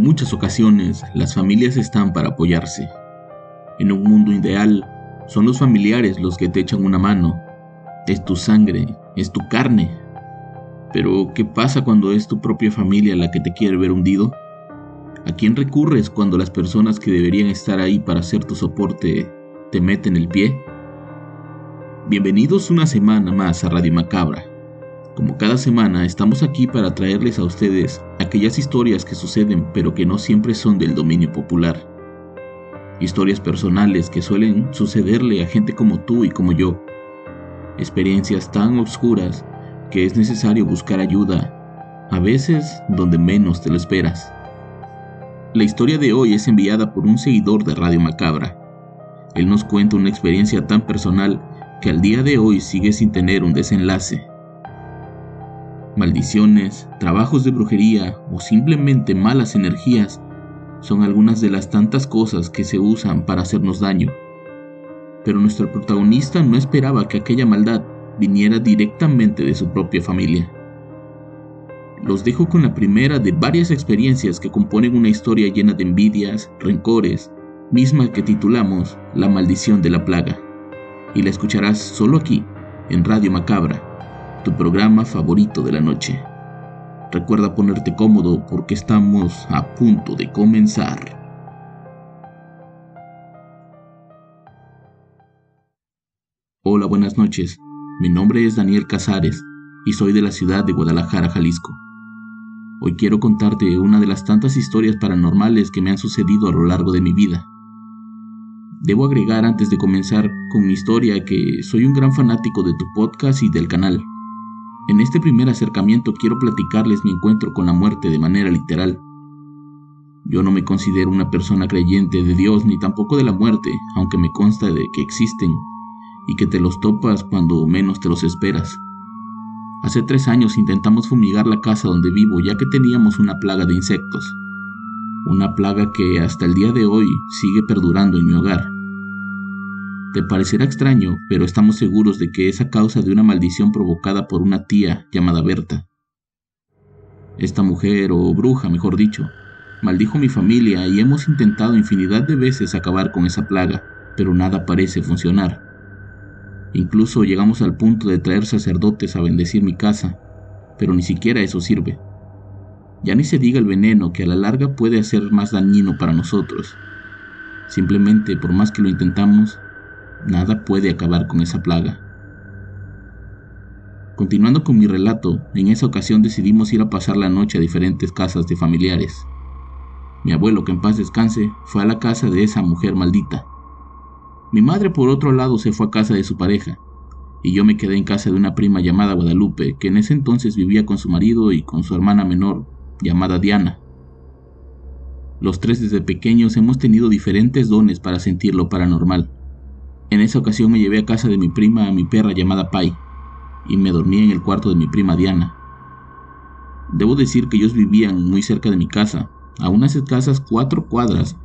Muchas ocasiones, las familias están para apoyarse. En un mundo ideal, son los familiares los que te echan una mano. Es tu sangre, es tu carne. Pero, ¿qué pasa cuando es tu propia familia la que te quiere ver hundido? ¿A quién recurres cuando las personas que deberían estar ahí para hacer tu soporte te meten el pie? Bienvenidos una semana más a Radio Macabra. Como cada semana, estamos aquí para traerles a ustedes aquellas historias que suceden pero que no siempre son del dominio popular. Historias personales que suelen sucederle a gente como tú y como yo. Experiencias tan oscuras que es necesario buscar ayuda, a veces donde menos te lo esperas. La historia de hoy es enviada por un seguidor de Radio Macabra. Él nos cuenta una experiencia tan personal que al día de hoy sigue sin tener un desenlace maldiciones, trabajos de brujería o simplemente malas energías son algunas de las tantas cosas que se usan para hacernos daño. Pero nuestro protagonista no esperaba que aquella maldad viniera directamente de su propia familia. Los dejo con la primera de varias experiencias que componen una historia llena de envidias, rencores, misma que titulamos La maldición de la plaga. Y la escucharás solo aquí, en Radio Macabra, tu programa favorito de la noche. Recuerda ponerte cómodo porque estamos a punto de comenzar. Hola, buenas noches. Mi nombre es Daniel Casares y soy de la ciudad de Guadalajara, Jalisco. Hoy quiero contarte una de las tantas historias paranormales que me han sucedido a lo largo de mi vida. Debo agregar antes de comenzar con mi historia que soy un gran fanático de tu podcast y del canal. En este primer acercamiento quiero platicarles mi encuentro con la muerte de manera literal. Yo no me considero una persona creyente de Dios ni tampoco de la muerte, aunque me consta de que existen y que te los topas cuando menos te los esperas. Hace tres años intentamos fumigar la casa donde vivo ya que teníamos una plaga de insectos, una plaga que hasta el día de hoy sigue perdurando en mi hogar. Te parecerá extraño, pero estamos seguros de que es a causa de una maldición provocada por una tía llamada Berta. Esta mujer, o bruja mejor dicho, maldijo mi familia y hemos intentado infinidad de veces acabar con esa plaga, pero nada parece funcionar. Incluso llegamos al punto de traer sacerdotes a bendecir mi casa, pero ni siquiera eso sirve. Ya ni se diga el veneno que a la larga puede ser más dañino para nosotros. Simplemente por más que lo intentamos, Nada puede acabar con esa plaga. Continuando con mi relato, en esa ocasión decidimos ir a pasar la noche a diferentes casas de familiares. Mi abuelo, que en paz descanse, fue a la casa de esa mujer maldita. Mi madre, por otro lado, se fue a casa de su pareja, y yo me quedé en casa de una prima llamada Guadalupe, que en ese entonces vivía con su marido y con su hermana menor, llamada Diana. Los tres desde pequeños hemos tenido diferentes dones para sentir lo paranormal. En esa ocasión me llevé a casa de mi prima a mi perra llamada Pai y me dormí en el cuarto de mi prima Diana. Debo decir que ellos vivían muy cerca de mi casa, a unas escasas cuatro cuadras,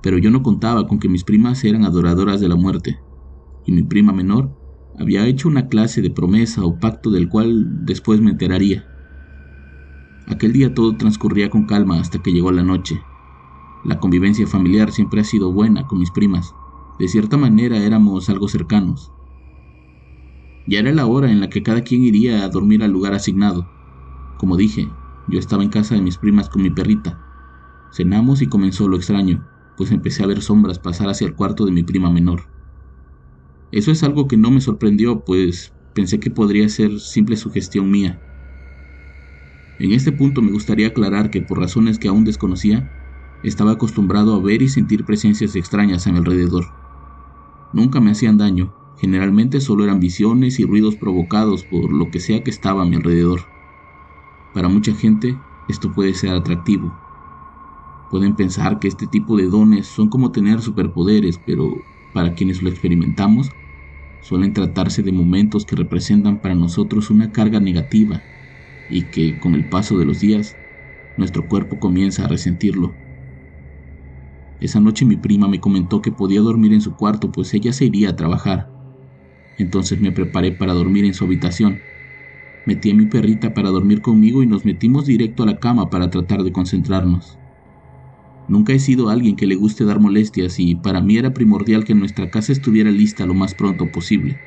pero yo no contaba con que mis primas eran adoradoras de la muerte, y mi prima menor había hecho una clase de promesa o pacto del cual después me enteraría. Aquel día todo transcurría con calma hasta que llegó la noche. La convivencia familiar siempre ha sido buena con mis primas, de cierta manera éramos algo cercanos. Ya era la hora en la que cada quien iría a dormir al lugar asignado. Como dije, yo estaba en casa de mis primas con mi perrita. Cenamos y comenzó lo extraño, pues empecé a ver sombras pasar hacia el cuarto de mi prima menor. Eso es algo que no me sorprendió, pues pensé que podría ser simple sugestión mía. En este punto me gustaría aclarar que por razones que aún desconocía, estaba acostumbrado a ver y sentir presencias extrañas a mi alrededor. Nunca me hacían daño, generalmente solo eran visiones y ruidos provocados por lo que sea que estaba a mi alrededor. Para mucha gente esto puede ser atractivo. Pueden pensar que este tipo de dones son como tener superpoderes, pero para quienes lo experimentamos, suelen tratarse de momentos que representan para nosotros una carga negativa y que con el paso de los días nuestro cuerpo comienza a resentirlo. Esa noche mi prima me comentó que podía dormir en su cuarto pues ella se iría a trabajar. Entonces me preparé para dormir en su habitación. Metí a mi perrita para dormir conmigo y nos metimos directo a la cama para tratar de concentrarnos. Nunca he sido alguien que le guste dar molestias y para mí era primordial que nuestra casa estuviera lista lo más pronto posible.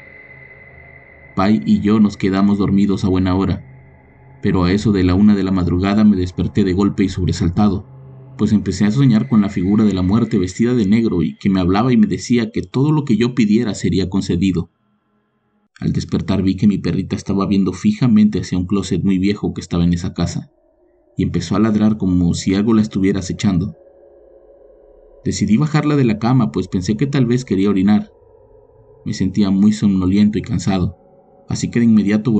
Pai y yo nos quedamos dormidos a buena hora, pero a eso de la una de la madrugada me desperté de golpe y sobresaltado pues empecé a soñar con la figura de la muerte vestida de negro y que me hablaba y me decía que todo lo que yo pidiera sería concedido. Al despertar vi que mi perrita estaba viendo fijamente hacia un closet muy viejo que estaba en esa casa, y empezó a ladrar como si algo la estuviera acechando. Decidí bajarla de la cama, pues pensé que tal vez quería orinar. Me sentía muy somnoliento y cansado, así que de inmediato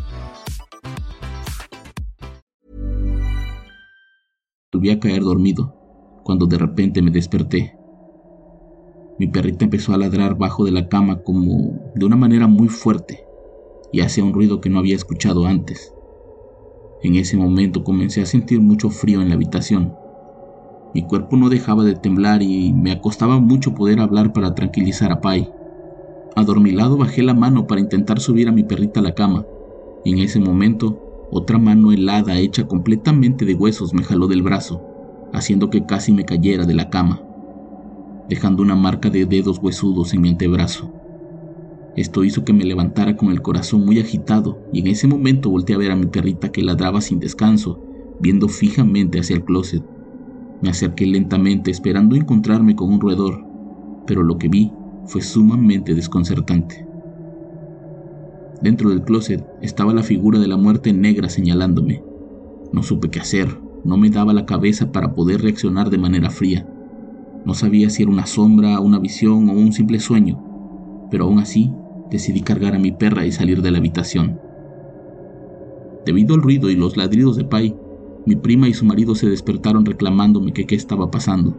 Volví a caer dormido, cuando de repente me desperté. Mi perrita empezó a ladrar bajo de la cama como de una manera muy fuerte y hacía un ruido que no había escuchado antes. En ese momento comencé a sentir mucho frío en la habitación. Mi cuerpo no dejaba de temblar y me acostaba mucho poder hablar para tranquilizar a Pai. Adormilado bajé la mano para intentar subir a mi perrita a la cama y en ese momento otra mano helada hecha completamente de huesos me jaló del brazo, haciendo que casi me cayera de la cama, dejando una marca de dedos huesudos en mi antebrazo. Esto hizo que me levantara con el corazón muy agitado y en ese momento volteé a ver a mi perrita que ladraba sin descanso, viendo fijamente hacia el closet. Me acerqué lentamente esperando encontrarme con un roedor, pero lo que vi fue sumamente desconcertante. Dentro del closet estaba la figura de la muerte negra señalándome. No supe qué hacer, no me daba la cabeza para poder reaccionar de manera fría. No sabía si era una sombra, una visión o un simple sueño, pero aún así decidí cargar a mi perra y salir de la habitación. Debido al ruido y los ladridos de Pai, mi prima y su marido se despertaron reclamándome que qué estaba pasando.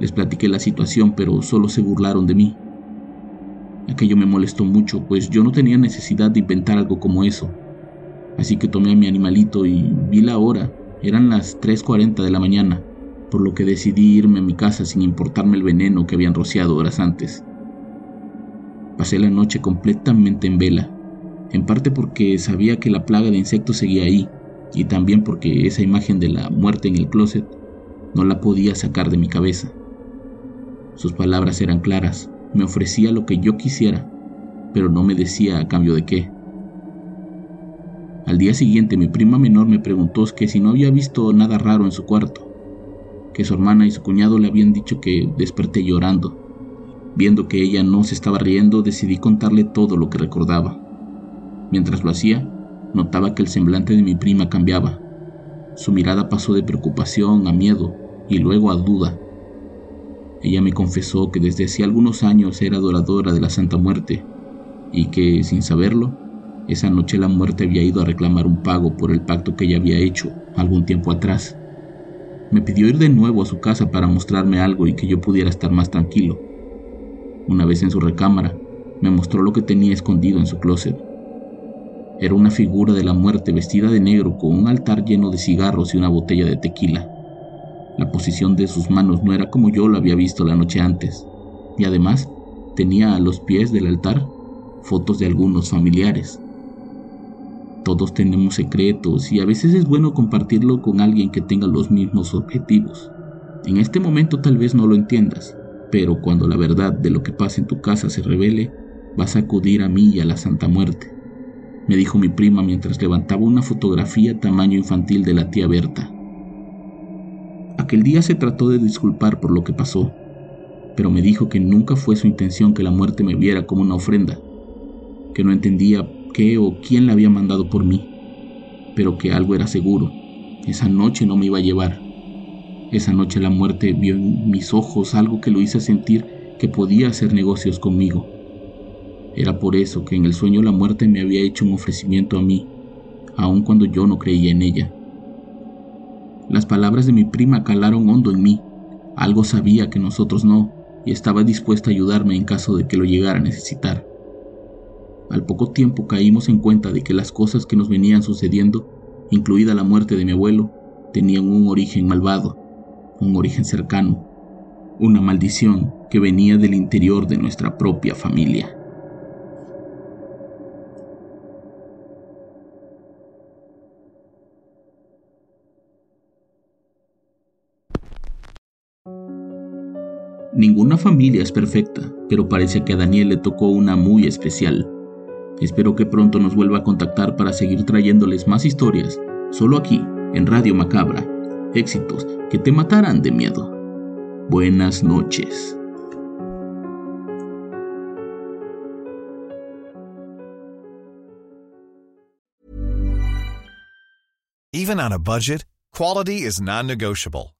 Les platiqué la situación, pero solo se burlaron de mí. Aquello me molestó mucho, pues yo no tenía necesidad de inventar algo como eso. Así que tomé a mi animalito y vi la hora. Eran las 3.40 de la mañana, por lo que decidí irme a mi casa sin importarme el veneno que habían rociado horas antes. Pasé la noche completamente en vela, en parte porque sabía que la plaga de insectos seguía ahí, y también porque esa imagen de la muerte en el closet no la podía sacar de mi cabeza. Sus palabras eran claras, me ofrecía lo que yo quisiera, pero no me decía a cambio de qué. Al día siguiente mi prima menor me preguntó que si no había visto nada raro en su cuarto, que su hermana y su cuñado le habían dicho que desperté llorando. Viendo que ella no se estaba riendo, decidí contarle todo lo que recordaba. Mientras lo hacía, notaba que el semblante de mi prima cambiaba. Su mirada pasó de preocupación a miedo y luego a duda. Ella me confesó que desde hacía algunos años era adoradora de la Santa Muerte y que, sin saberlo, esa noche la muerte había ido a reclamar un pago por el pacto que ella había hecho algún tiempo atrás. Me pidió ir de nuevo a su casa para mostrarme algo y que yo pudiera estar más tranquilo. Una vez en su recámara, me mostró lo que tenía escondido en su closet. Era una figura de la muerte vestida de negro con un altar lleno de cigarros y una botella de tequila. La posición de sus manos no era como yo lo había visto la noche antes, y además tenía a los pies del altar fotos de algunos familiares. Todos tenemos secretos y a veces es bueno compartirlo con alguien que tenga los mismos objetivos. En este momento tal vez no lo entiendas, pero cuando la verdad de lo que pasa en tu casa se revele, vas a acudir a mí y a la Santa Muerte, me dijo mi prima mientras levantaba una fotografía tamaño infantil de la tía Berta. Aquel día se trató de disculpar por lo que pasó, pero me dijo que nunca fue su intención que la muerte me viera como una ofrenda, que no entendía qué o quién la había mandado por mí, pero que algo era seguro, esa noche no me iba a llevar. Esa noche la muerte vio en mis ojos algo que lo hizo sentir que podía hacer negocios conmigo. Era por eso que en el sueño la muerte me había hecho un ofrecimiento a mí, aun cuando yo no creía en ella. Las palabras de mi prima calaron hondo en mí. Algo sabía que nosotros no, y estaba dispuesta a ayudarme en caso de que lo llegara a necesitar. Al poco tiempo caímos en cuenta de que las cosas que nos venían sucediendo, incluida la muerte de mi abuelo, tenían un origen malvado, un origen cercano, una maldición que venía del interior de nuestra propia familia. Ninguna familia es perfecta, pero parece que a Daniel le tocó una muy especial. Espero que pronto nos vuelva a contactar para seguir trayéndoles más historias, solo aquí, en Radio Macabra. Éxitos que te matarán de miedo. Buenas noches. Even on a budget, quality is non-negotiable.